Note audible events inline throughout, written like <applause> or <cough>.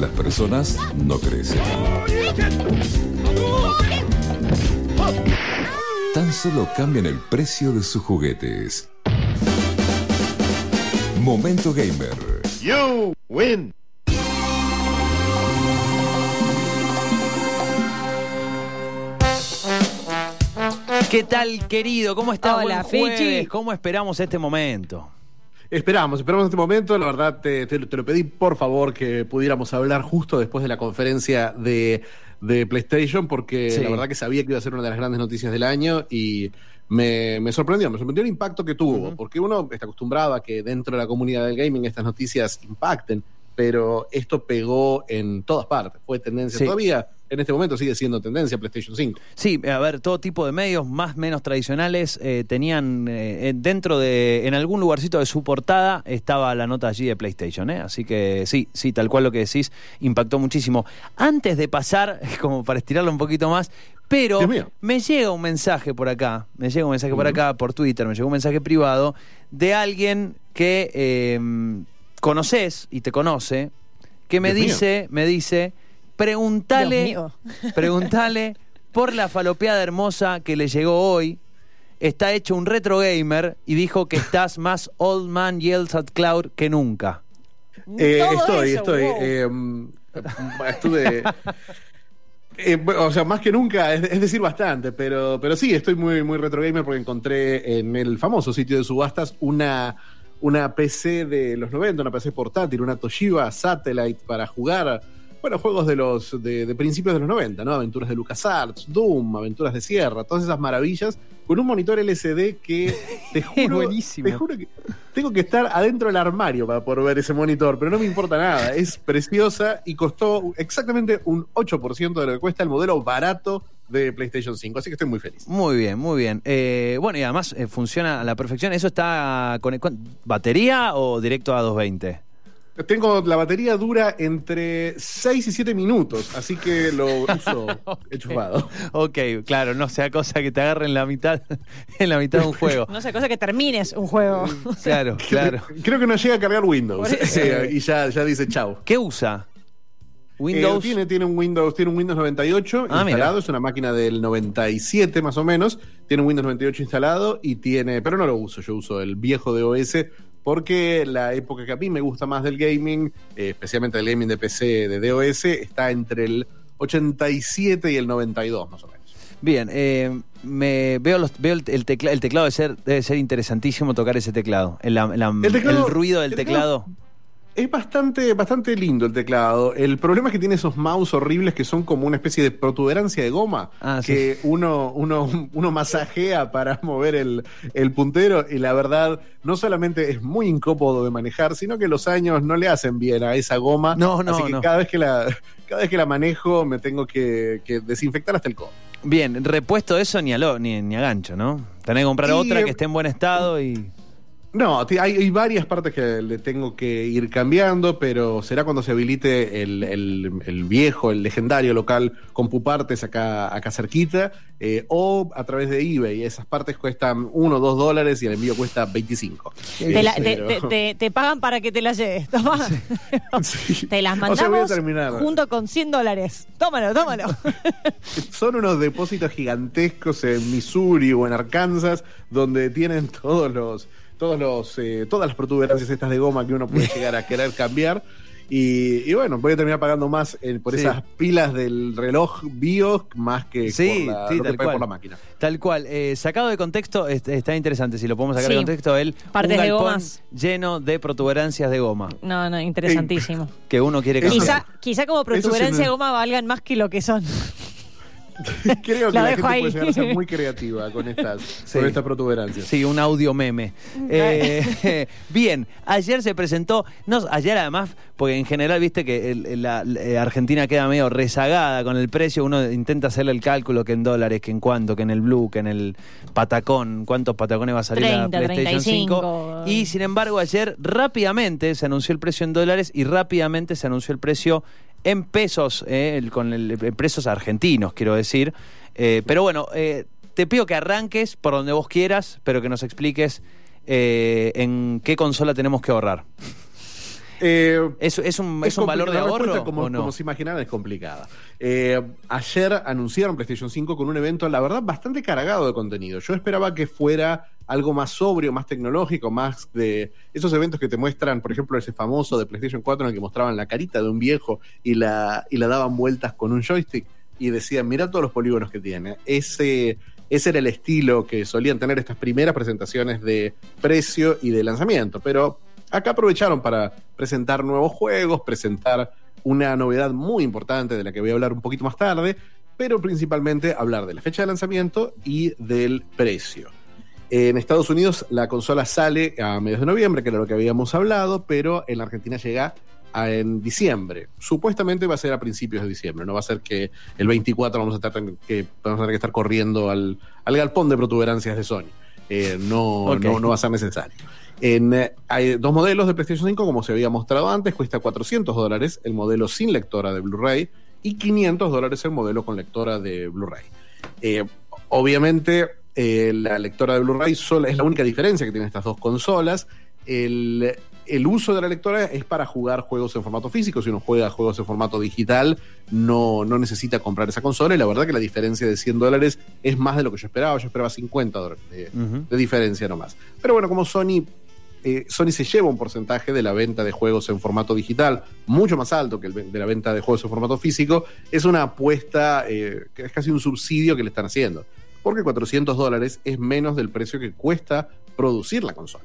Las personas no crecen. Tan solo cambian el precio de sus juguetes. Momento Gamer. You win. ¿Qué tal, querido? ¿Cómo está? Hola, Buen jueves. Fichi. ¿Cómo esperamos este momento? Esperamos, esperamos este momento. La verdad, te, te- te lo pedí por favor que pudiéramos hablar justo después de la conferencia de, de PlayStation, porque Sí. la verdad que sabía que iba a ser una de las grandes noticias del año y me, me sorprendió, me sorprendió el impacto que tuvo, porque uno está acostumbrado a que dentro de la comunidad del gaming estas noticias impacten, pero esto pegó en todas partes, fue tendencia Sí. todavía. En este momento sigue siendo tendencia PlayStation 5. Sí, a ver, todo tipo de medios, más menos tradicionales, eh, tenían eh, dentro de, en algún lugarcito de su portada, estaba la nota allí de PlayStation, ¿eh? Así que sí, sí, tal cual lo que decís, impactó muchísimo. Antes de pasar, <laughs> como para estirarlo un poquito más, pero me llega un mensaje por acá, me llega un mensaje por acá, por Twitter, me llegó un mensaje privado de alguien que eh, conoces y te conoce, que me Dios mío. dice, me dice, preguntale, <laughs> preguntale por la falopeada hermosa que le llegó hoy. Está hecho un retro gamer y dijo que estás más old man yells at cloud que nunca. Eh, estoy, eso, estoy. wow. eh, estuve. eh, o sea, más que nunca, es, es decir, bastante, pero, pero sí, estoy muy, muy retro gamer porque encontré en el famoso sitio de subastas una, una PC de los 90, una PC portátil, una Toshiba Satellite para jugar, bueno, juegos de los de, de principios de los 90, ¿no? Aventuras de LucasArts, Doom, Aventuras de Sierra, todas esas maravillas, con un monitor LCD que <laughs> te juro, buenísimo. te juro que tengo que estar adentro del armario para poder ver ese monitor, pero no me importa nada. Es preciosa y costó exactamente un 8% de lo que cuesta el modelo barato de PlayStation 5, así que estoy muy feliz. Muy bien, muy bien. Eh, bueno, y además eh, funciona a la perfección. ¿Eso está con con- batería o directo a 220? Tengo la batería dura entre 6 y 7 minutos, así que lo <laughs> uso enchufado. Ok, claro, no sea cosa que te agarre en la mitad, <laughs> en la mitad de un juego. No sé, cosa que termines un juego. Claro, claro. Creo que no llega a cargar Windows eso. eh, y ya, ya dice chau. ¿Qué usa? Eh, Windows. tiene, tiene un Windows, tiene un Windows 98 Ah, instalado, mira. es una máquina del 97 más o menos, tiene un Windows 98 instalado y tiene, pero no lo uso, yo uso el viejo de OS porque la época que a mí me gusta más del gaming, eh, especialmente del gaming de PC de DOS, está entre el 87 y el 92 más o menos. Bien, eh, me veo, los, veo el, el tecla- el teclado, debe ser, debe ser interesantísimo tocar ese teclado. El, la- la- El teclado- el ruido del el teclado. teclado- Es bastante, bastante lindo el teclado. El problema es que tiene esos mouse horribles que son como una especie de protuberancia de goma Ah, sí. que uno, uno, uno masajea para <laughs> mover el, el puntero y la verdad no solamente es muy incómodo de manejar, sino que los años no le hacen bien a esa goma. No, no, Así que no. cada vez que la cada vez que la manejo me tengo que, que desinfectar hasta el codo. Bien, repuesto eso ni a, lo, ni, ni a gancho, ¿no? Tenés que comprar Y, otra eh, que esté en buen estado y... No, hay, hay varias partes que le tengo que ir cambiando, pero será cuando se habilite el, el- el viejo, el legendario local con Pupartes acá, acá cerquita, eh, o a través de eBay. Esas partes cuestan 1 o 2 dólares y el envío cuesta 25. Te, la- te- Pero- te- te- te pagan para que te las lleves. Toma. <laughs> Sí. Te las O sea, mandamos junto con 100 dólares. Tómalo, tómalo. <laughs> Son unos depósitos gigantescos en Missouri o en Arkansas, donde tienen todos los, todos los, eh, todas las protuberancias estas de goma que uno puede <laughs> llegar a querer cambiar. Y, y bueno, voy a terminar pagando más eh, por Sí. esas pilas del reloj BIOS más que Sí, por, la, sí, lo que tal cual. por la máquina. Tal cual. Eh, sacado de contexto, est- está interesante. Si lo podemos sacar Sí. de contexto, él. Partes un de gomas. lleno de protuberancias de goma No, no, interesantísimo. que uno quiere cambiar. Quizá, quizá como protuberancia de goma valgan más que lo que son. <laughs> Creo que La gente ahí. puede llegar a ser muy <laughs> creativa con estas, Sí. con estas protuberancias. Sí, un audio meme. Eh, <laughs> bien, ayer se presentó, no, ayer además, porque en general viste que el- la, la- eh, Argentina queda medio rezagada con el precio, uno intenta hacerle el cálculo que en dólares, que en cuánto, que en el blue, que en el patacón, cuántos patacones va a salir 30, la PlayStation 5. 35. Y sin embargo ayer rápidamente se anunció el precio en dólares y rápidamente se anunció el precio en pesos, eh, con el, pesos argentinos, quiero decir. Eh, pero bueno, eh, te pido que arranques por donde vos quieras, pero que nos expliques eh, en qué consola tenemos que ahorrar. Eh, ¿Es, es un, es un valor de ahorro Como, no? como se imaginarán, es complicada. Eh, ayer anunciaron PlayStation 5 con un evento, la verdad, bastante cargado de contenido. Yo esperaba que fuera algo más sobrio, más tecnológico, más de esos eventos que te muestran, por ejemplo, ese famoso de PlayStation 4 en el que mostraban la carita de un viejo y la, y la daban vueltas con un joystick y decían, mira todos los polígonos que tiene. Ese, ese era el estilo que solían tener estas primeras presentaciones de precio y de lanzamiento. Pero acá aprovecharon para presentar nuevos juegos, presentar una novedad muy importante de la que voy a hablar un poquito más tarde, pero principalmente hablar de la fecha de lanzamiento y del precio. En Estados Unidos la consola sale a mediados de noviembre, que era lo que habíamos hablado, pero en la Argentina llega a- en diciembre. Supuestamente va a ser a principios de diciembre, no va a ser que el 24 vamos a tener que, vamos a tener que estar corriendo al, al galpón de protuberancias de Sony. Eh, no, no va a ser necesario. En, eh, hay dos modelos de PlayStation 5, como se había mostrado antes, cuesta 400 dólares el modelo sin lectora de Blu-ray y 500 dólares el modelo con lectora de Blu-ray. Eh, obviamente, eh, la lectora de Blu-ray es la única diferencia que tienen estas dos consolas. El, el uso de la lectora es para jugar juegos en formato físico. Si uno juega juegos en formato digital, no, no necesita comprar esa consola. Y la verdad que la diferencia de 100 dólares es más de lo que yo esperaba. Yo esperaba 50 dólares de, Ujú. de diferencia nomás. Pero bueno, como Sony, eh, Sony se lleva un porcentaje de la venta de juegos en formato digital mucho más alto que de la venta de juegos en formato físico, es una apuesta eh, que es casi un subsidio que le están haciendo. Porque 400 dólares es menos del precio que cuesta producir la consola.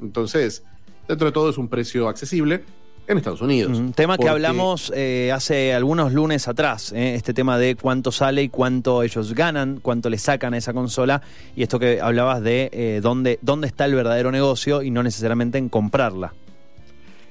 Entonces, dentro de todo es un precio accesible en Estados Unidos. Un tema que hablamos eh, hace algunos lunes atrás, eh, este tema de cuánto sale y cuánto ellos ganan, cuánto le sacan a esa consola, y esto que hablabas de eh, dónde, dónde está el verdadero negocio y no necesariamente en comprarla.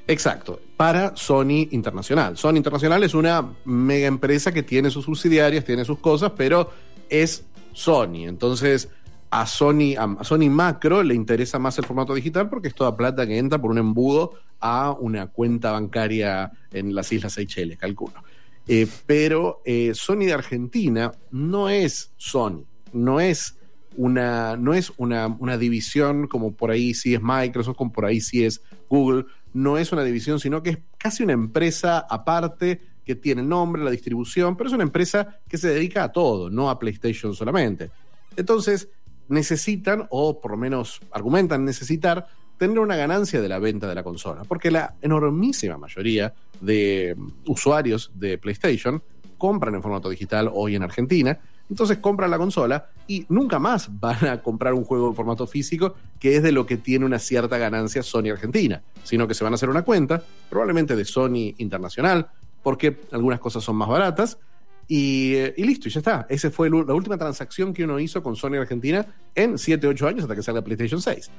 Exacto, para Sony Internacional. Sony Internacional es una mega empresa que tiene sus subsidiarias, tiene sus cosas, pero es Sony. Entonces, a Sony, a Sony Macro le interesa más el formato digital porque es toda plata que entra por un embudo a una cuenta bancaria en las Islas Seychelles, calculo. Eh, pero eh, Sony de Argentina no es Sony, no es una, no es una, una división como por ahí sí es Microsoft, como por ahí sí es Google, no es una división, sino que es casi una empresa aparte que tiene el nombre, la distribución, pero es una empresa que se dedica a todo, no a PlayStation solamente. Entonces, necesitan, o por lo menos argumentan necesitar, tener una ganancia de la venta de la consola, porque la enormísima mayoría de mm, usuarios de PlayStation compran en formato digital hoy en Argentina, entonces compran la consola y nunca más <laughs> van a comprar un juego en formato físico, que es de lo que tiene una cierta ganancia Sony Argentina, sino que se van a hacer una cuenta, probablemente de Sony Internacional, porque algunas cosas son más baratas, y, eh, y listo, y ya está. Esa fue la última transacción que uno hizo con Sony Argentina en 7, 8 años hasta que salga PlayStation 6.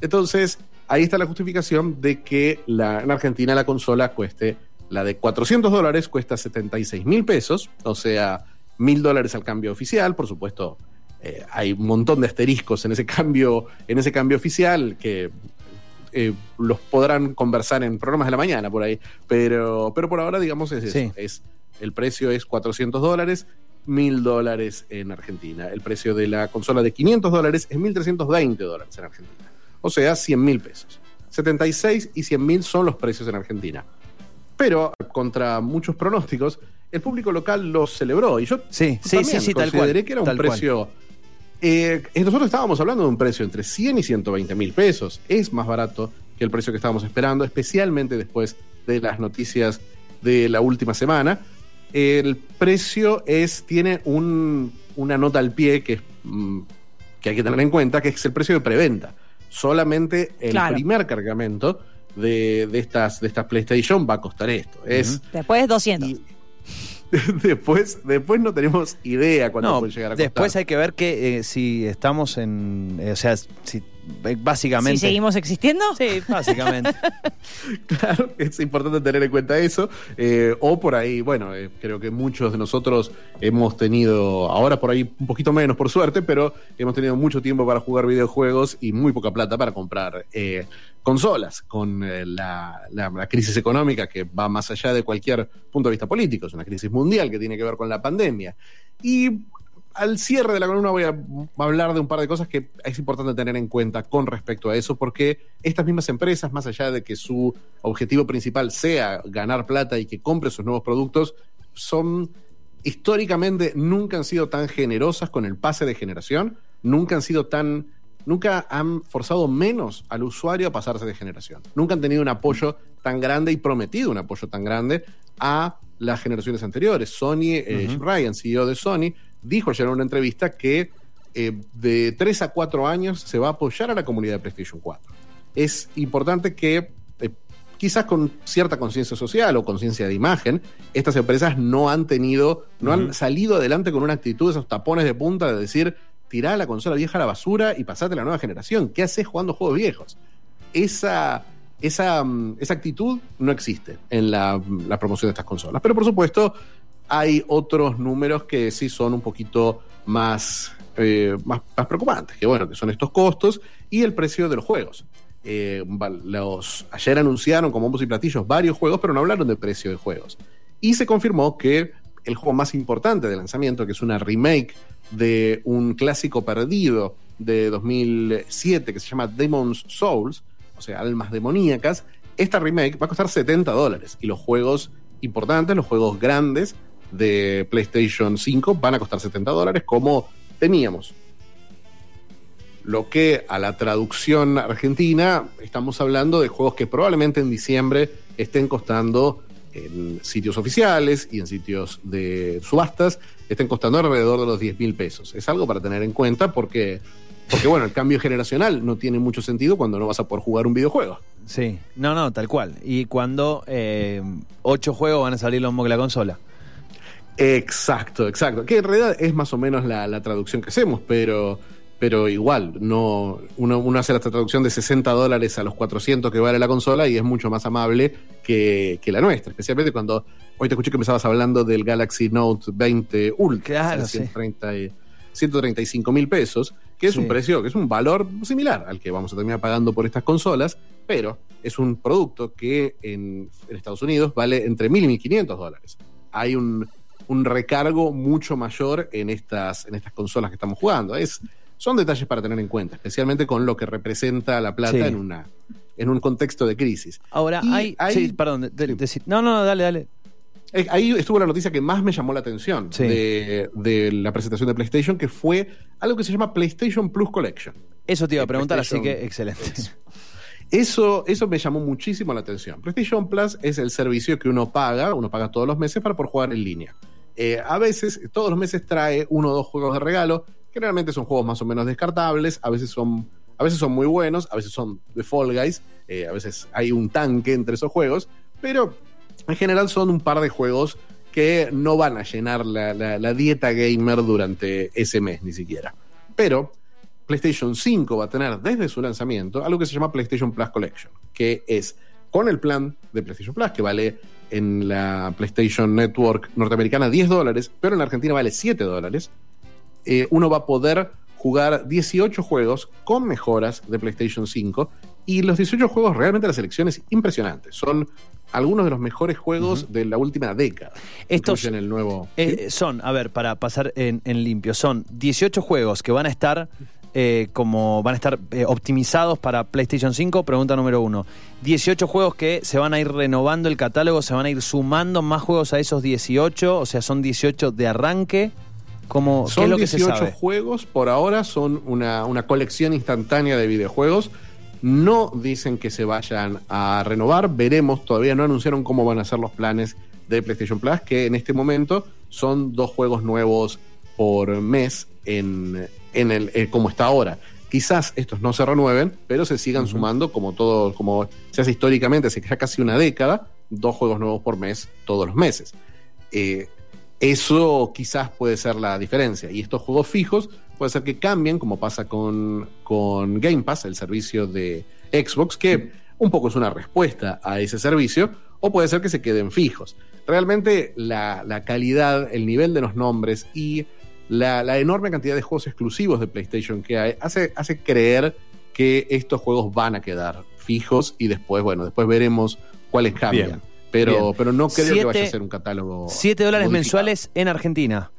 Entonces, ahí está la justificación de que la, en Argentina la consola cueste, la de 400 dólares cuesta 76 mil pesos, o sea, mil dólares al cambio oficial, por supuesto. eh, hay un montón de asteriscos en ese cambio, en ese cambio oficial que eh, los podrán conversar en programas de la mañana por ahí, pero, pero por ahora, digamos, es eso. Sí. Es, el precio es 400 dólares, 1000 dólares en Argentina. El precio de la consola de 500 dólares es 1320 dólares en Argentina. O sea, 100 mil pesos. 76 y 100 mil son los precios en Argentina. Pero, contra muchos pronósticos, el público local lo celebró. Y yo Sí, sí, también sí, sí, tal consideré cual, que era un precio. Eh, nosotros estábamos hablando de un precio entre 100 y 120 mil pesos. Es más barato que el precio que estábamos esperando, especialmente después de las noticias de la última semana. El precio es, tiene un- una nota al pie que, mm, que hay que tener en cuenta, que es el precio de preventa. Solamente el Claro. primer cargamento de, de estas, de estas PlayStation va a costar esto. Es Después 200. y <laughs> después, después no tenemos idea cuánto No, puede llegar a costar. después hay que ver que eh, si estamos en. eh, o sea, si básicamente. Si seguimos existiendo, Sí, básicamente. <laughs> Claro, es importante tener en cuenta eso. Eh, o por ahí, bueno, eh, creo que muchos de nosotros hemos tenido, ahora por ahí un poquito menos por suerte, pero hemos tenido mucho tiempo para jugar videojuegos y muy poca plata para comprar eh, consolas con eh, la, la- la crisis económica que va más allá de cualquier punto de vista político. Es una crisis mundial que tiene que ver con la pandemia. Y al cierre de la columna voy a hablar de un par de cosas que es importante tener en cuenta con respecto a eso, porque estas mismas empresas, más allá de que su objetivo principal sea ganar plata y que compre sus nuevos productos, son históricamente nunca han sido tan generosas con el pase de generación, nunca han sido tan, nunca han forzado menos al usuario a pasarse de generación, nunca han tenido un apoyo tan grande y prometido un apoyo tan grande a las generaciones anteriores. Sony, eh, Ryan, CEO de Sony, dijo ayer en una entrevista que eh, de 3 a 4 años se va a apoyar a la comunidad de PlayStation 4. Es importante que, eh, quizás con cierta conciencia social o conciencia de imagen, estas empresas no han tenido, no han salido adelante con una actitud, esos tapones de punta de decir, tirá la consola vieja a la basura y pasate a la nueva generación. ¿Qué haces jugando juegos viejos? Esa, esa, mm, esa actitud no existe en la, la promoción de estas consolas. Pero por supuesto, hay otros números que sí son un poquito más, eh, más, más preocupantes, que bueno, que son estos costos y el precio de los juegos. Eh, ayer anunciaron como bombos y platillos varios juegos, pero no hablaron del precio de juegos. Y se confirmó que el juego más importante de lanzamiento, que es una remake de un clásico perdido de 2007 que se llama Demon's Souls, o sea, almas demoníacas, esta remake va a costar 70 dólares y los juegos importantes, los juegos grandes de PlayStation 5 van a costar 70 dólares como teníamos. Lo que a la traducción argentina estamos hablando de juegos que probablemente en diciembre estén costando en sitios oficiales y en sitios de subastas, estén costando alrededor de los 10 mil pesos. Es algo para tener en cuenta porque, porque, bueno, el cambio generacional no tiene mucho sentido cuando no vas a poder jugar un videojuego. Sí, no, no, tal cual. Y cuando eh, juegos van a salir lo mismo que la consola. Exacto, exacto. Que en realidad es más o menos la, la traducción que hacemos, pero, pero igual, no, uno, uno hace la traducción de 60 dólares a los 400 que vale la consola y es mucho más amable que, que la nuestra, especialmente cuando hoy te escuché que empezabas hablando del Galaxy Note 20 Ultra, Claro, o sea, sí. 130 y- 135 mil pesos, que es Sí. un precio, que es un valor similar al que vamos a terminar pagando por estas consolas, pero es un producto que en, en Estados Unidos vale entre 1.000 y 1.500 dólares. Hay un, un recargo mucho mayor en estas, en estas consolas que estamos jugando. Es, son detalles para tener en cuenta, especialmente con lo que representa la plata Sí. en, una, en un contexto de crisis. Ahora, Y hay. hay- sí, perdón, de- de- no, no, dale, dale. Eh, Ahí estuvo la noticia que más me llamó la atención Sí. de, de la presentación de PlayStation, que fue algo que se llama PlayStation Plus Collection. Eso te iba a Eh, preguntar, así que excelente. Eso, eso me llamó muchísimo la atención. PlayStation Plus es el servicio que uno paga, uno paga todos los meses para poder jugar en línea. Eh, a veces, todos los meses trae uno o dos juegos de regalo. Generalmente son juegos más o menos descartables, a veces son, a veces son muy buenos, a veces son de Fall Guys, eh, a veces hay un tanque entre esos juegos, pero en general son un par de juegos que no van a llenar la, la- la dieta gamer durante ese mes ni siquiera. Pero PlayStation 5 va a tener desde su lanzamiento algo que se llama PlayStation Plus Collection, que es con el plan de PlayStation Plus, que vale en la PlayStation Network norteamericana 10 dólares, pero en la Argentina vale 7 dólares. Eh, uno va a poder jugar 18 juegos con mejoras de PlayStation 5 y los 18 juegos realmente la selección es impresionante. Son algunos de los mejores juegos de la última década. Estos- en el nuevo... Eh, son, a ver, para pasar en, en limpio, son 18 juegos que van a estar eh, como van a estar eh, optimizados para PlayStation 5, pregunta número uno. 18 juegos que se van a ir renovando el catálogo, se van a ir sumando más juegos a esos 18, o sea, son 18 de arranque. Como, ¿Qué es Son lo que se 18 sabe? juegos, por ahora son una, una colección instantánea de videojuegos. No dicen que se vayan a renovar, veremos, todavía no anunciaron cómo van a ser los planes de PlayStation Plus, que en este momento son dos juegos nuevos por mes en, en el, eh, como está ahora. Quizás estos no se renueven, pero se sigan sumando como todo, como se hace históricamente, hace ya casi una década, dos juegos nuevos por mes todos los meses. Eh, eso quizás puede ser la diferencia. Y estos juegos fijos puede ser que cambien, como pasa con, con Game Pass, el servicio de Xbox, que un poco es una respuesta a ese servicio, o puede ser que se queden fijos. Realmente la, la calidad, el nivel de los nombres y la, la enorme cantidad de juegos exclusivos de PlayStation que hay hace, hace creer que estos juegos van a quedar fijos y después, bueno, después veremos cuáles cambian. Bien. Pero, Bien. pero no creo que vaya a ser un catálogo. 7 dólares modificado. mensuales en Argentina.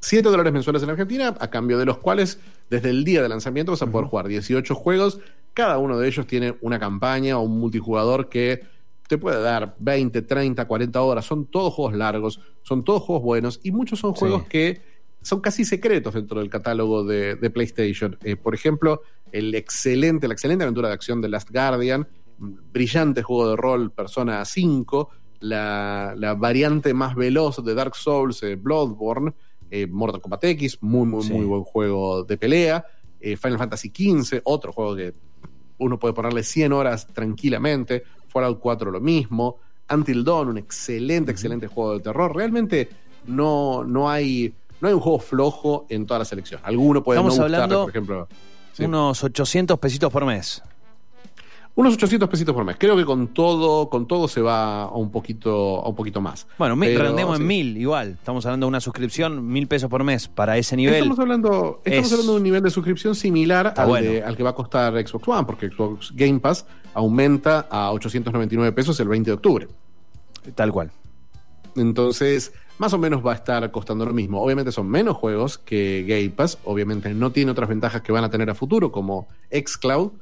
7 dólares mensuales en Argentina, a cambio de los cuales desde el día de lanzamiento vas a poder jugar 18 juegos. Cada uno de ellos tiene una campaña o un multijugador que te puede dar 20, 30, 40 horas. Son todos juegos largos, son todos juegos buenos y muchos son juegos Sí. que son casi secretos dentro del catálogo de, de PlayStation. Eh, por ejemplo, el excelente, la excelente aventura de acción de Last Guardian, brillante juego de rol Persona 5, la, la variante más veloz de Dark Souls, eh, Bloodborne, eh, Mortal Kombat X, muy, muy, Sí. muy buen juego de pelea, Final Fantasy XV, otro juego que uno puede ponerle 100 horas tranquilamente, Fallout 4 lo mismo, Until Dawn, un excelente, excelente juego de terror. Realmente no, no, hay, no hay un juego flojo en toda la selección. Alguno puede Estamos no gustar, hablando por ejemplo. sí. Unos 800 pesitos por mes. Unos 800 pesitos por mes. Creo que con todo, con todo se va a un poquito, a un poquito más. Bueno, mil, Pero, redondemos sí. en mil, igual. Estamos hablando de una suscripción, mil pesos por mes para ese nivel. Estamos hablando, estamos es- hablando de un nivel de suscripción similar al, bueno. de- al que va a costar Xbox One, porque Xbox Game Pass aumenta a 899 pesos el 20 de octubre. Tal cual. Entonces, más o menos va a estar costando lo mismo. Obviamente son menos juegos que Game Pass, obviamente no tiene otras ventajas que van a tener a futuro, como xCloud,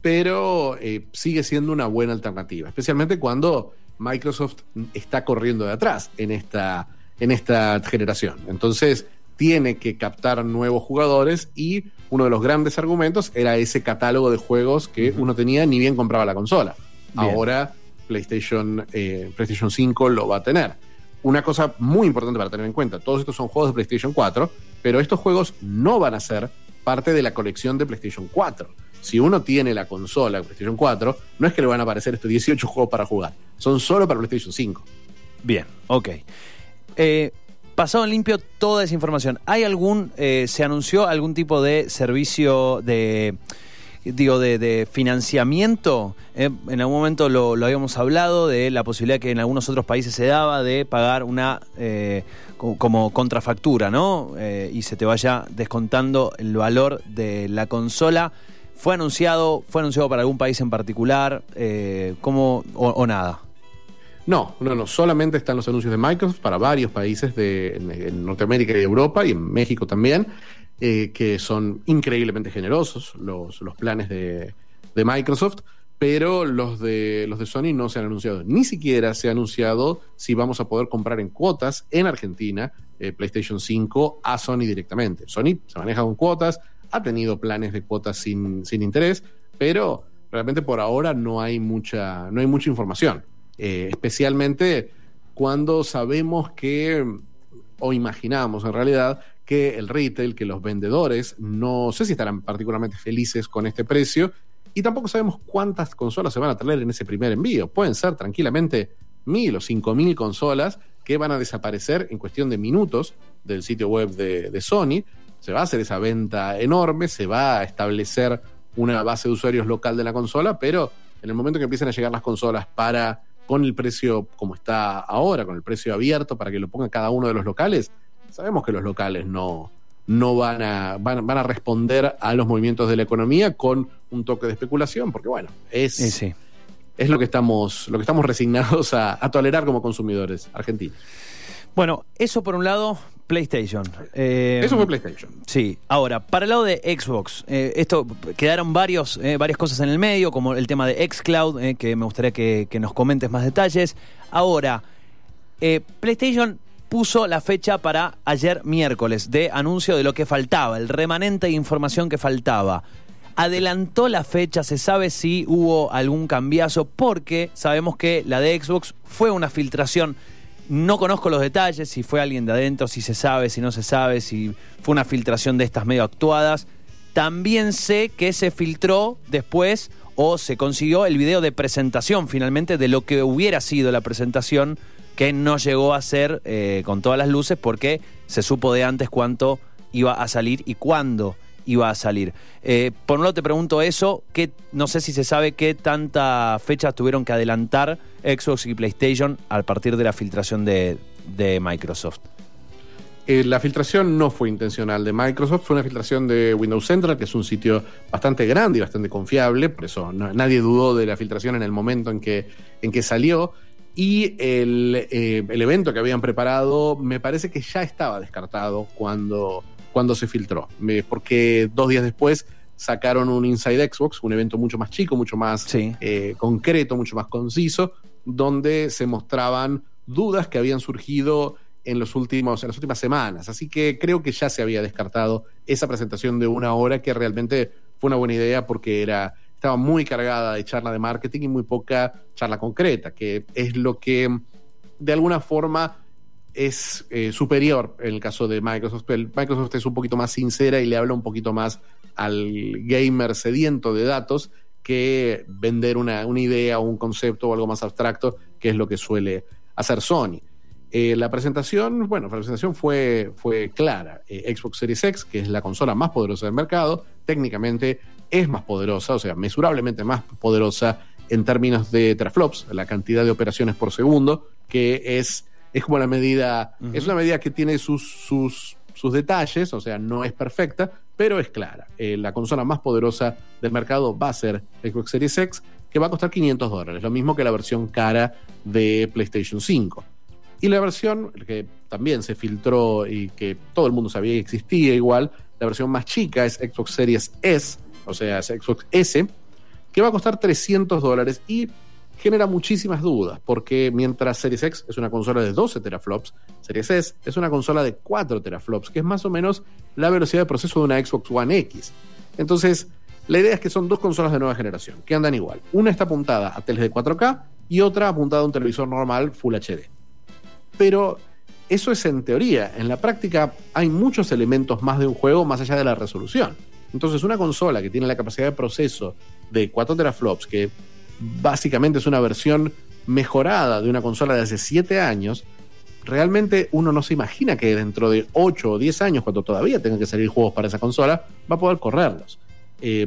pero eh, sigue siendo una buena alternativa, especialmente cuando Microsoft está corriendo de atrás en esta, en esta generación. Entonces, tiene que captar nuevos jugadores y uno de los grandes argumentos era ese catálogo de juegos que uno tenía ni bien compraba la consola. Bien. Ahora PlayStation, eh, PlayStation 5 lo va a tener. Una cosa muy importante para tener en cuenta, todos estos son juegos de PlayStation 4, pero estos juegos no van a ser parte de la colección de PlayStation 4. Si uno tiene la consola PlayStation 4, no es que le van a aparecer estos 18 juegos para jugar, son solo para PlayStation 5. Bien, ok. Eh, pasado en limpio toda esa información. ¿Hay algún, eh, se anunció algún tipo de servicio de, digo, de, financiamiento? Eh, en algún momento lo, habíamos hablado de la posibilidad que en algunos otros países se daba de pagar una eh, co- como contrafactura, ¿no? Eh, y se te vaya descontando el valor de la consola. ¿Fue anunciado, fue anunciado para algún país en particular? ¿cómo, o- nada? No, no, no, solamente están los anuncios de Microsoft para varios países de en Norteamérica y Europa y en México también, eh, que son increíblemente generosos los, los planes de, de Microsoft, pero los de, los de Sony no se han anunciado. Ni siquiera se ha anunciado si vamos a poder comprar en cuotas en Argentina eh, PlayStation 5 a Sony directamente. Sony se maneja con cuotas, ha tenido planes de cuotas sin, sin interés, pero realmente por ahora no hay mucha, no hay mucha información. Eh, especialmente cuando sabemos que, o imaginamos en realidad, que el retail, que los vendedores, no sé si estarán particularmente felices con este precio, y tampoco sabemos cuántas consolas se van a traer en ese primer envío. Pueden ser tranquilamente mil o cinco mil consolas que van a desaparecer en cuestión de minutos del sitio web de, de Sony. Se va a hacer esa venta enorme, se va a establecer una base de usuarios local de la consola, pero en el momento que empiecen a llegar las consolas para con el precio como está ahora, con el precio abierto para que lo ponga cada uno de los locales, sabemos que los locales no, no van, a, van, van a responder a los movimientos de la economía con un toque de especulación, porque bueno, es, Sí, sí. es lo que estamos, lo que estamos resignados a, a tolerar como consumidores argentinos. Bueno, eso por un lado, PlayStation. Eh, Eso fue PlayStation. Sí, ahora, para el lado de Xbox, eh, esto quedaron varios, eh, varias cosas en el medio, como el tema de Xcloud, que me gustaría que, que nos comentes más detalles. Ahora, PlayStation puso la fecha para ayer miércoles de anuncio de lo que faltaba, el remanente de información que faltaba. Adelantó la fecha, se sabe si hubo algún cambiazo, porque sabemos que la de Xbox fue una filtración no conozco los detalles, si fue alguien de adentro, si se sabe, si no se sabe, si fue una filtración de estas medio actuadas. También sé que se filtró después o se consiguió el video de presentación finalmente de lo que hubiera sido la presentación que no llegó a ser eh, con todas las luces porque se supo de antes cuánto iba a salir y cuándo iba a salir. Eh, por un lado te pregunto eso, que no sé si se sabe qué tanta fecha tuvieron que adelantar Xbox y PlayStation a partir de la filtración de, de Microsoft. Eh, la filtración no fue intencional de Microsoft, fue una filtración de Windows Central, que es un sitio bastante grande y bastante confiable, por eso nadie dudó de la filtración en el momento en que, en que salió. Y el, eh, el evento que habían preparado me parece que ya estaba descartado cuando, cuando se filtró, porque dos días después sacaron un Inside Xbox, un evento mucho más chico, mucho más Sí. eh, concreto, mucho más conciso, donde se mostraban dudas que habían surgido en, los últimos, en las últimas semanas. Así que creo que ya se había descartado esa presentación de una hora que realmente fue una buena idea porque era, estaba muy cargada de charla de marketing y muy poca charla concreta, que es lo que de alguna forma es eh, superior en el caso de Microsoft. El- Microsoft es un poquito más sincera y le habla un poquito más al gamer sediento de datos que vender una, una idea o un concepto o algo más abstracto, que es lo que suele hacer Sony. Eh, la presentación, bueno, la presentación fue, fue clara. Eh, Xbox Series X, que es la consola más poderosa del mercado, técnicamente es más poderosa, o sea, mesurablemente más poderosa en términos de teraflops, la cantidad de operaciones por segundo, que es, es como la medida, es una medida que tiene sus, sus, sus detalles, o sea, no es perfecta, pero es clara. Eh, la consola más poderosa del mercado va a ser Xbox Series X, que va a costar 500 dólares, lo mismo que la versión cara de PlayStation 5. Y la versión que también se filtró y que todo el mundo sabía que existía igual, la versión más chica es Xbox Series S, o sea, es Xbox S, que va a costar 300 dólares y genera muchísimas dudas, porque mientras Series X es una consola de 12 teraflops, Series S es una consola de 4 teraflops, que es más o menos la velocidad de proceso de una Xbox One X. Entonces, la idea es que son dos consolas de nueva generación, que andan igual. Una está apuntada a teles de 4K y otra apuntada a un televisor normal Full HD. Pero eso es en teoría. En la práctica hay muchos elementos más de un juego más allá de la resolución. Entonces, una consola que tiene la capacidad de proceso de 4 teraflops, que básicamente es una versión mejorada de una consola de hace 7 años, realmente uno no se imagina que dentro de 8 o 10 años, cuando todavía tengan que salir juegos para esa consola, va a poder correrlos. Eh,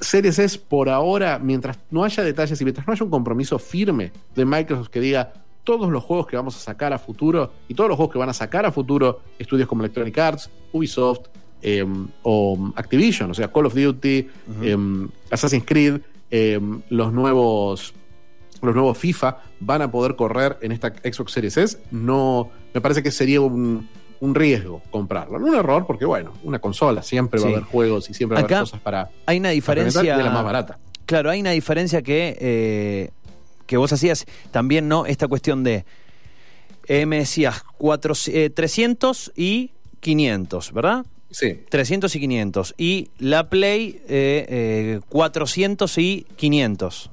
Series S por ahora, mientras no haya detalles y mientras no haya un compromiso firme de Microsoft que diga todos los juegos que vamos a sacar a futuro y todos los juegos que van a sacar a futuro estudios como Electronic Arts, Ubisoft eh, o Activision, o sea, Call of Duty, eh, Assassin's Creed, eh, los nuevos los nuevos FIFA van a poder correr en esta Xbox Series S, no me parece que sería un, un riesgo comprarlo. No un error, porque bueno, una consola siempre va a haber juegos y siempre va a haber cosas para, Hay una diferencia. es la más barata. Claro, hay una diferencia que, eh, que vos hacías también, ¿no? Esta cuestión de. eh, me decías cuatro, eh, 300 y 500, ¿verdad? Sí, 300 y 500. Y la Play, eh, eh, 400 y 500.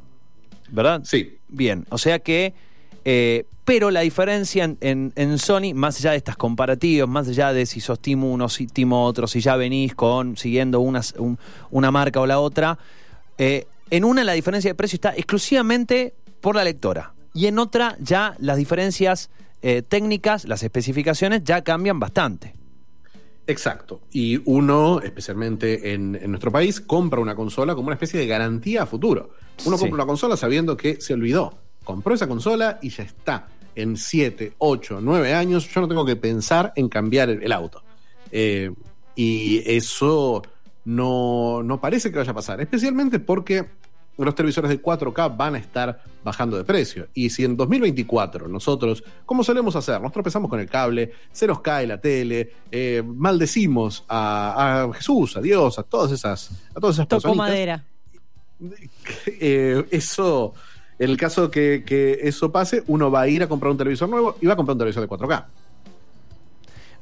¿Verdad? sí. Bien, o sea que. eh, pero la diferencia en, en- en Sony, más allá de estas comparativas, más allá de si sos Team uno, si Team otro, si ya venís con siguiendo una, un- una marca o la otra, eh, en una la diferencia de precio está exclusivamente por la lectora. Y en otra ya las diferencias eh, técnicas, las especificaciones ya cambian bastante. Exacto. Y uno, especialmente en, en nuestro país, compra una consola como una especie de garantía a futuro. Uno Sí. compra una consola sabiendo que se olvidó. Compró esa consola y ya está. En 7, 8, 9 años yo no tengo que pensar en cambiar el, el auto. Eh, y eso no, no parece que vaya a pasar. Especialmente porque los televisores de 4K van a estar bajando de precio. Y si en 2024 nosotros, como solemos hacer, nos tropezamos con el cable, se nos cae la tele, eh, maldecimos a, a Jesús, a Dios, a todas esas, a todas esas Tocó personitas, madera. <laughs> eh, eso, en el caso que, que eso pase, uno va a ir a comprar un televisor nuevo y va a comprar un televisor de 4K.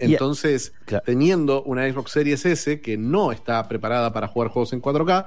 Y- Entonces, Claro. teniendo una Xbox Series S que no está preparada para jugar juegos en 4K,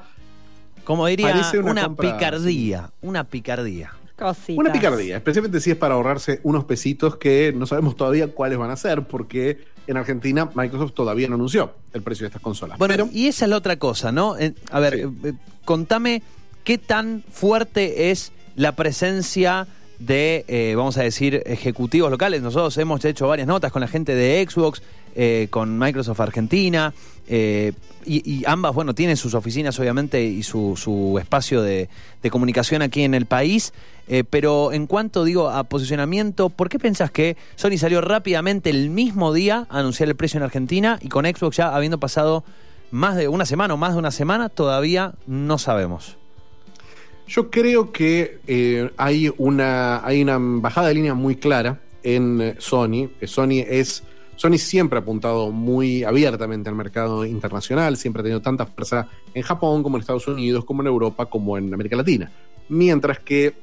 Como diría, Parece una, una compra- picardía, una picardía. Cositas. Una picardía, especialmente si es para ahorrarse unos pesitos que no sabemos todavía cuáles van a ser, porque en Argentina Microsoft todavía no anunció el precio de estas consolas. Bueno, Pero y esa es la otra cosa, ¿no? Eh, a ver, Sí. eh, eh, contame qué tan fuerte es la presencia de, eh, vamos a decir, ejecutivos locales. Nosotros hemos hecho varias notas con la gente de Xbox, eh, con Microsoft Argentina, eh, y, ambas, bueno, tienen sus oficinas obviamente y su, espacio de, comunicación aquí en el país. Eh, pero en cuanto, digo, a posicionamiento, ¿por qué pensás que Sony salió rápidamente el mismo día a anunciar el precio en Argentina y con Xbox ya habiendo pasado más de una semana o más de una semana, todavía no sabemos? Yo creo que eh, hay, una, hay una bajada de línea muy clara en Sony. Sony es. Sony siempre ha apuntado muy abiertamente al mercado internacional, siempre ha tenido tanta fuerza en Japón como en Estados Unidos, como en Europa, como en América Latina. Mientras que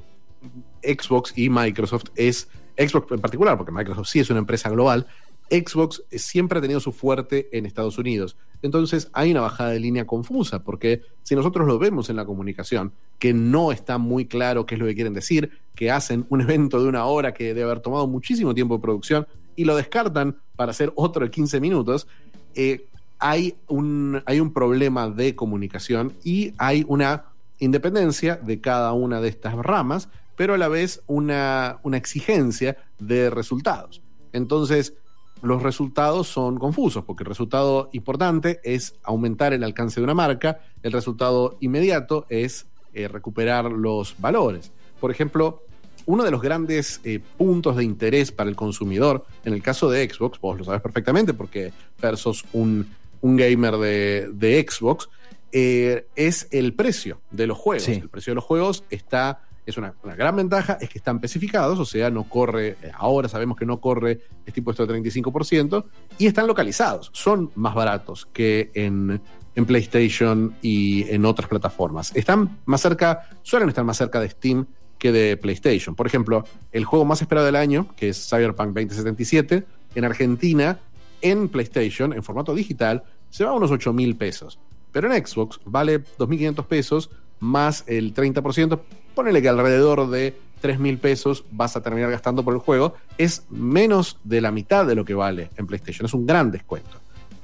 Xbox y Microsoft es, Xbox en particular, porque Microsoft sí es una empresa global, Xbox siempre ha tenido su fuerte en Estados Unidos. Entonces hay una bajada de línea confusa, porque si nosotros lo vemos en la comunicación, que no está muy claro qué es lo que quieren decir, que hacen un evento de una hora que debe haber tomado muchísimo tiempo de producción y lo descartan para hacer otro de 15 minutos, eh, hay, un, hay un problema de comunicación y hay una independencia de cada una de estas ramas, pero a la vez una, una exigencia de resultados. Entonces, los resultados son confusos, porque el resultado importante es aumentar el alcance de una marca, el resultado inmediato es eh, recuperar los valores. Por ejemplo, uno de los grandes eh, puntos de interés para el consumidor, en el caso de Xbox, vos lo sabes perfectamente porque versus un, un gamer de, de Xbox, eh, es el precio de los juegos. Sí. El precio de los juegos está es una, una, gran ventaja, es que están especificados, o sea, no corre, ahora sabemos que no corre este impuesto de 35%, y están localizados, son más baratos que en, en, PlayStation y en otras plataformas. Están más cerca, suelen estar más cerca de Steam que de PlayStation. Por ejemplo, el juego más esperado del año, que es Cyberpunk 2077, en Argentina, en PlayStation, en formato digital, se va a unos 8 mil pesos. Pero en Xbox vale 2.500 pesos más el 30%, ponele que alrededor de 3 mil pesos vas a terminar gastando por el juego, es menos de la mitad de lo que vale en PlayStation, es un gran descuento.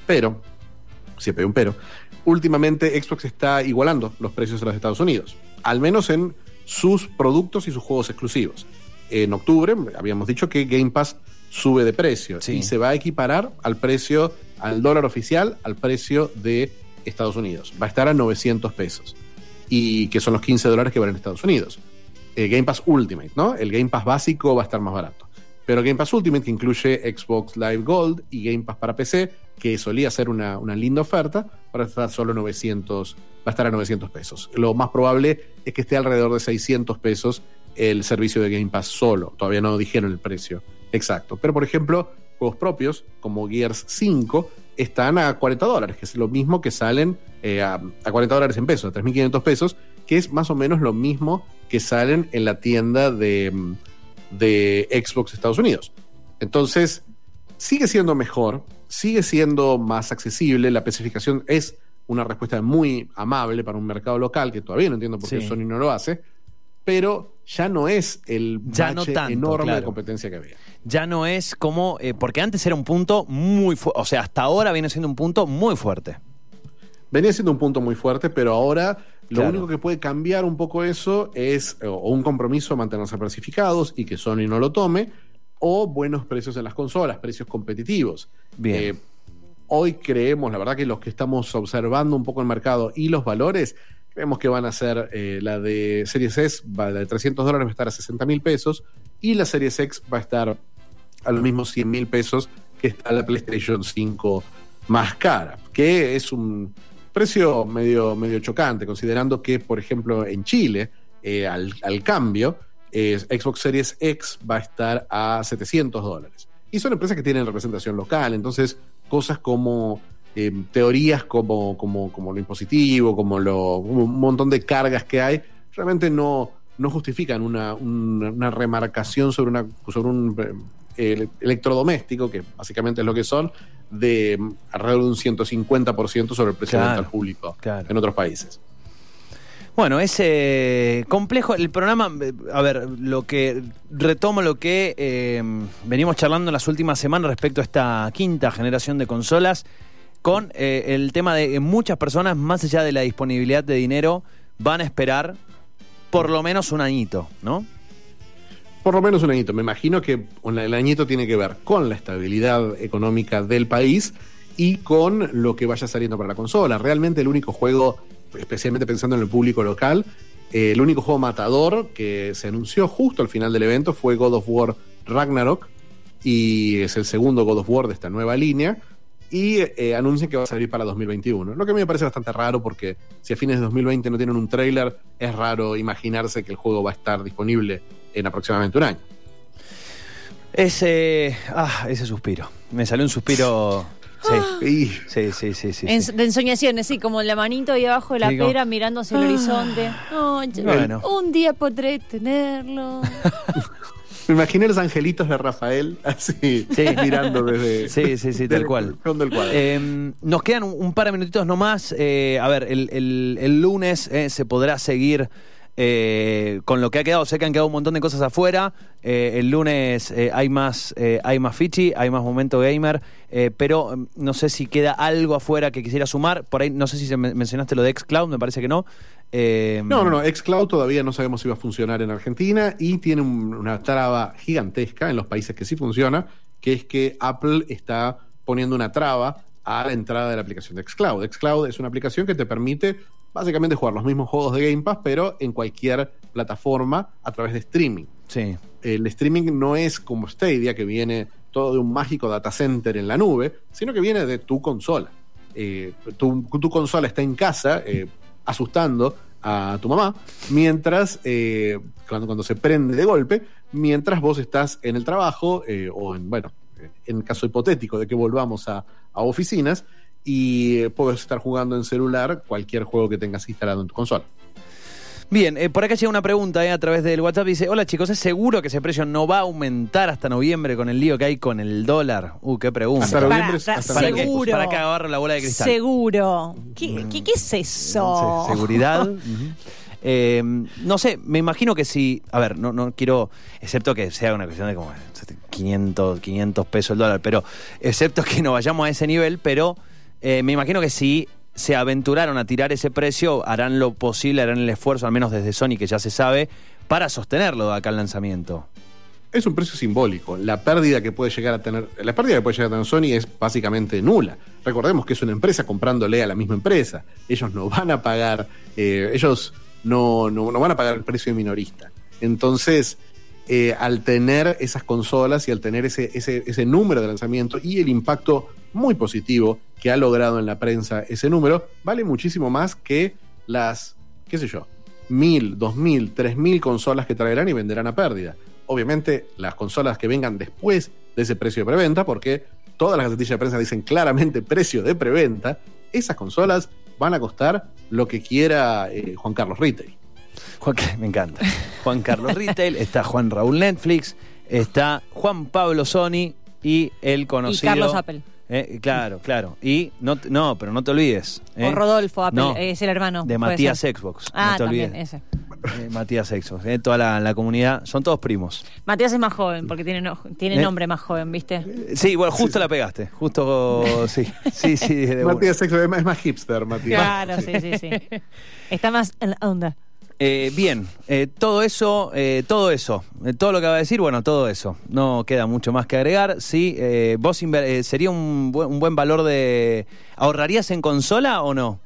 Pero, siempre hay un pero, últimamente Xbox está igualando los precios de los Estados Unidos, al menos en sus productos y sus juegos exclusivos. En octubre habíamos dicho que Game Pass sube de precio sí. y se va a equiparar al precio, al dólar oficial, al precio de Estados Unidos. Va a estar a 900 pesos y que son los 15 dólares que valen en Estados Unidos. Eh, Game Pass Ultimate, ¿no? El Game Pass básico va a estar más barato. Pero Game Pass Ultimate, que incluye Xbox Live Gold y Game Pass para PC, que solía ser una, linda oferta, para estar solo 900, va a estar a 900 pesos. Lo más probable es que esté alrededor de 600 pesos el servicio de Game Pass solo. Todavía no dijeron el precio exacto. Pero, por ejemplo, juegos propios, como Gears 5, están a 40 dólares, que es lo mismo que salen eh, a, a, 40 dólares en pesos, a 3.500 pesos, que es más o menos lo mismo que salen en la tienda de, de Xbox Estados Unidos. Entonces, sigue siendo mejor, sigue siendo más accesible, la especificación es una respuesta muy amable para un mercado local, que todavía no entiendo por qué sí. Sony no lo hace, pero ya no es el ya no tanto, enorme claro. de competencia que había. Ya no es como, eh, porque antes era un punto muy fuerte, o sea, hasta ahora viene siendo un punto muy fuerte. Venía siendo un punto muy fuerte, pero ahora lo claro. único que puede cambiar un poco eso es o un compromiso a mantenerse clasificados y que Sony no lo tome, o buenos precios en las consolas, precios competitivos. Bien. Eh, hoy creemos, la verdad que los que estamos observando un poco el mercado y los valores, creemos que van a ser eh, la de Series S, va, la de 300 dólares va a estar a 60 mil pesos y la Series X va a estar a los mismos 100 mil pesos que está la PlayStation 5 más cara, que es un precio medio, medio chocante, considerando que, por ejemplo, en Chile, eh, al, al, cambio, Xbox Series X va a estar a 700 dólares. Y son empresas que tienen representación local, entonces cosas como eh, teorías como, como, como, lo impositivo, como, lo, un montón de cargas que hay, realmente no, no justifican una, una, una, remarcación sobre, una, sobre un electrodoméstico, que básicamente es lo que son, de alrededor de un 150% sobre el precio claro, al público claro. en otros países. Bueno, es eh, complejo el programa. A ver, lo que retomo lo que eh, venimos charlando en las últimas semanas respecto a esta quinta generación de consolas, con eh, el tema de que muchas personas, más allá de la disponibilidad de dinero, van a esperar por lo menos un añito, ¿no? Por lo menos un añito. Me imagino que el añito tiene que ver con la estabilidad económica del país y con lo que vaya saliendo para la consola. Realmente el único juego especialmente pensando en el público local, eh, el único juego matador que se anunció justo al final del evento fue God of War Ragnarok, y es el segundo God of War de esta nueva línea. y eh, anuncian que va a salir para 2021. Lo que a mí me parece bastante raro porque si a fines de 2020 no tienen un trailer, es raro imaginarse que el juego va a estar disponible en aproximadamente un año. Ese. Ah, ese suspiro. Me salió un suspiro. Sí. <gasps> Sí, sí, sí, sí. En- sí. de ensoñación, así como la manito ahí abajo de la Sí, como- pera mirando hacia el horizonte. Ay, yo- Bueno. Un día podré tenerlo. <laughs> me imaginé los angelitos de Rafael así Sí. mirando desde <laughs> Sí, sí, sí, tal cual. del cuadro. Eh, nos quedan un, un par de minutitos nomás. Eh, a ver, el, el- el lunes eh, se podrá seguir eh, con lo que ha quedado. Sé que han quedado un montón de cosas afuera. Eh, el lunes eh, hay más hay más Fichi, hay más Momento Gamer, pero mm, no sé si queda algo afuera que quisiera sumar. Por ahí, no sé si mencionaste lo de Xcloud, me parece que no. No, no, no. Xcloud todavía no sabemos si va a funcionar en Argentina y tiene un- una traba gigantesca en los países que sí funciona, que es que Apple está poniendo una traba a la entrada de la aplicación de Xcloud. Xcloud es una aplicación que te permite básicamente jugar los mismos juegos de Game Pass, pero en cualquier plataforma a través de streaming. Sí. El streaming no es como Stadia, que viene todo de un mágico data center en la nube, sino que viene de tu consola. Eh, tu, tu consola está en casa eh, asustando a tu mamá, mientras, eh, cuando, cuando se prende de golpe, mientras vos estás en el trabajo, o en, bueno, en caso hipotético de que volvamos a, a oficinas, y puedes estar jugando en celular cualquier juego que tengas instalado en tu consola. Bien, eh, por acá llega una pregunta eh, a través del WhatsApp. Dice, hola chicos, ¿es seguro que ese precio no va a aumentar hasta noviembre con el lío que hay con el dólar? Uh, qué pregunta. Hasta noviembre, Para- hasta para, noviembre. que, seguro. para que agarre la bola de cristal. Seguro. ¿Qué, qué, qué es eso? Seguridad. <laughs> Eh, no sé, me imagino que si. A ver, no, no quiero. Excepto que sea una cuestión de como 500, 500 pesos el dólar, pero. Excepto que no vayamos a ese nivel, pero eh, me imagino que si se aventuraron a tirar ese precio, harán lo posible, harán el esfuerzo, al menos desde Sony, que ya se sabe, para sostenerlo de acá al lanzamiento. es un precio simbólico. La pérdida que puede llegar a tener, la pérdida que puede llegar a tener Sony es básicamente nula. Recordemos que es una empresa comprándole a la misma empresa. Ellos no van a pagar, eh, ellos no, no, van a pagar el precio de minorista. Entonces, eh, al tener esas consolas y al tener ese, ese, ese número de lanzamiento y el impacto muy positivo que ha logrado en la prensa ese número, vale muchísimo más que las, qué sé yo, mil, dos mil, tres mil consolas que traerán y venderán a pérdida. Obviamente, las consolas que vengan después de ese precio de preventa, porque todas las gacetillas de prensa dicen claramente <laughs> precio de preventa, esas consolas van a costar lo que quiera eh, Juan Carlos Retail. Juan, <laughs> me encanta. Juan Carlos Retail, está Juan Raúl Netflix, está Juan Pablo Sony y el Y conocido. Carlos Apple. Eh, claro, claro. Y no, te- no, pero no te olvides. eh, O Rodolfo Apple, No. es el hermano. de puede Matías ser. Xbox. Ah, no te también, olvides. ese. Eh, Matías Xbox. eh, toda la, la comunidad. Son todos primos. Matías es más joven, porque tiene, no- tiene Eh. nombre más joven, ¿viste? Eh, Sí, bueno, justo la pegaste. Justo, <laughs> sí. Sí, sí. Matías más- es más hipster, Matías. Claro, sí, sí, sí. Está más en la onda. Eh, bien, eh, todo eso, eh, todo eso, eh, todo lo que va a decir, bueno, todo eso. No queda mucho más que agregar. Sí, vos sería un buen, un buen valor de. ¿Ahorrarías en consola o no?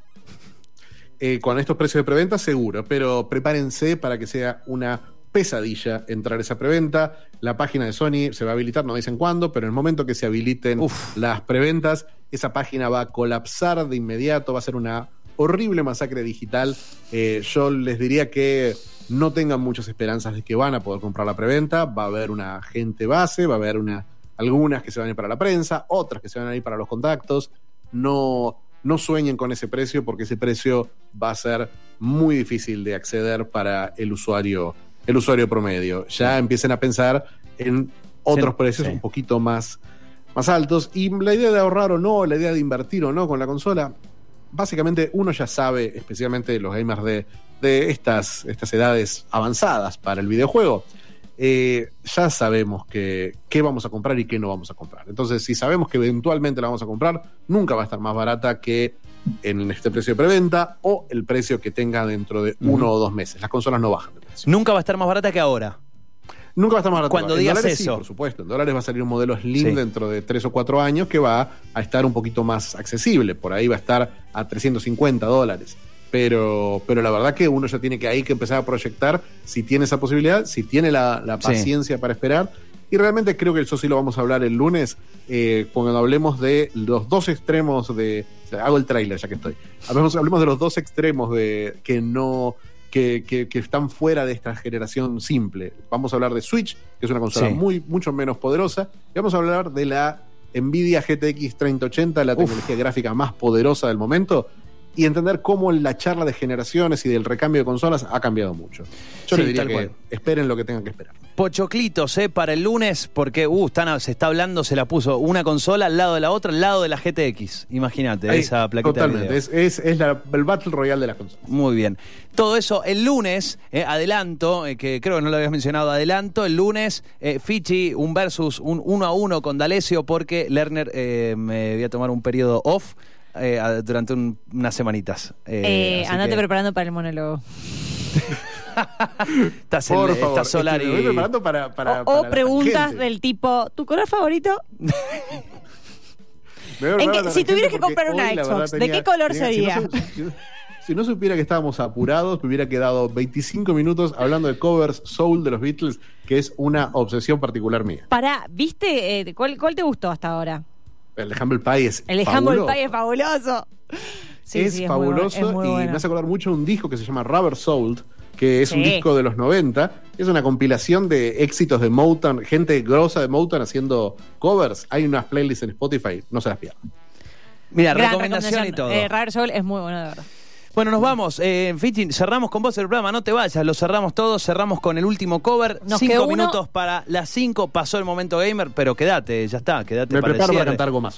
Con estos precios de preventa, seguro, pero prepárense para que sea una pesadilla entrar a esa preventa. La página de Sony se va a habilitar, no dicen cuándo, pero en el momento que se habiliten Uf. las preventas, esa página va a colapsar de inmediato, va a ser una horrible masacre digital. Eh, yo les diría que no tengan muchas esperanzas de que van a poder comprar la preventa. Va a haber una gente base, va a haber una, algunas que se van a ir para la prensa, otras que se van a ir para los contactos. No, no sueñen con ese precio porque ese precio va a ser muy difícil de acceder para el usuario, el usuario promedio. Ya empiecen a pensar en otros Sí, precios sí. un poquito más, más altos. Y la idea de ahorrar o no, la idea de invertir o no con la consola, básicamente uno ya sabe, especialmente los gamers de, de estas, estas edades avanzadas para el videojuego, eh, ya sabemos que, qué vamos a comprar y qué no vamos a comprar. Entonces, si sabemos que eventualmente la vamos a comprar, nunca va a estar más barata que en este precio de preventa o el precio que tenga dentro de uno o dos meses. Las consolas no bajan de precio. Nunca va a estar más barata que ahora. Nunca va a estar más barato. Cuando En digas dólares sí, eso. por supuesto. En dólares va a salir un modelo Slim Sí. dentro de tres o cuatro años que va a estar un poquito más accesible. Por ahí va a estar a 350 dólares. Pero, pero la verdad que uno ya tiene que ahí que empezar a proyectar si tiene esa posibilidad, si tiene la, la Sí. paciencia para esperar Y realmente creo que eso sí lo vamos a hablar el lunes, eh, cuando hablemos de los dos extremos de. o sea, hago el tráiler ya que estoy. Hablemos, hablemos de los dos extremos de que no. Que, que- que están fuera de esta generación simple. Vamos a hablar de Switch, que es una consola Sí. muy, mucho menos poderosa. Y vamos a hablar de la Nvidia GTX 3080, la tecnología gráfica más poderosa del momento. Y entender cómo la charla de generaciones y del recambio de consolas ha cambiado mucho. Yo Sí, les diría que cual. esperen lo que tengan que esperar. Pochoclitos, ¿eh? Para el lunes, porque uh, están, se está hablando, se la puso una consola al lado de la otra, al lado de la GTX. Imagínate, esa plaquita Totalmente. Es, es, es la- el Battle Royale de las consolas. Muy bien. Todo eso el lunes, eh, adelanto, eh, que creo que no lo habías mencionado, adelanto, el lunes, eh, Fichi, un versus, un uno a uno con D'Alessio, porque Lerner me voy a tomar un periodo off eh, a- durante un- unas semanitas. Eh, Eh, andate que preparando para el monólogo. <laughs> Estás, en- Por estás favor, solar es que me y... voy preparando para, para- o para preguntas del tipo, ¿tu color favorito? <laughs> Me voy ¿En preparando qué- para si tuvieras que comprar una Xbox, ¿de qué color sería? si no- si no supiera que estábamos apurados, me hubiera quedado 25 minutos hablando de covers Soul de los Beatles, que es una obsesión particular mía. Pará, ¿viste? eh, ¿cuál, ¿Cuál te gustó hasta ahora? El de Humble Pie es El de fabuloso. Humble Pie es fabuloso. Sí, es sí, fabuloso bueno, es muy y bueno. me hace acordar mucho un disco que se llama Rubber Soul, que es un disco de los 90. Es una compilación de éxitos de Motown, gente grosa de Motown haciendo covers. Hay unas playlists en Spotify, no se las pierdan. Mira, recomendación y todo. Eh, Rare Soul es muy bueno, de verdad. Bueno, nos vamos. Eh, Fichi, cerramos con vos el programa, no te vayas, lo cerramos todos, cerramos con el último cover. Nos cinco uno. minutos para las cinco, pasó el momento gamer, pero quédate, ya está, quédate Me para el preparo para cierre. cantar gomazo.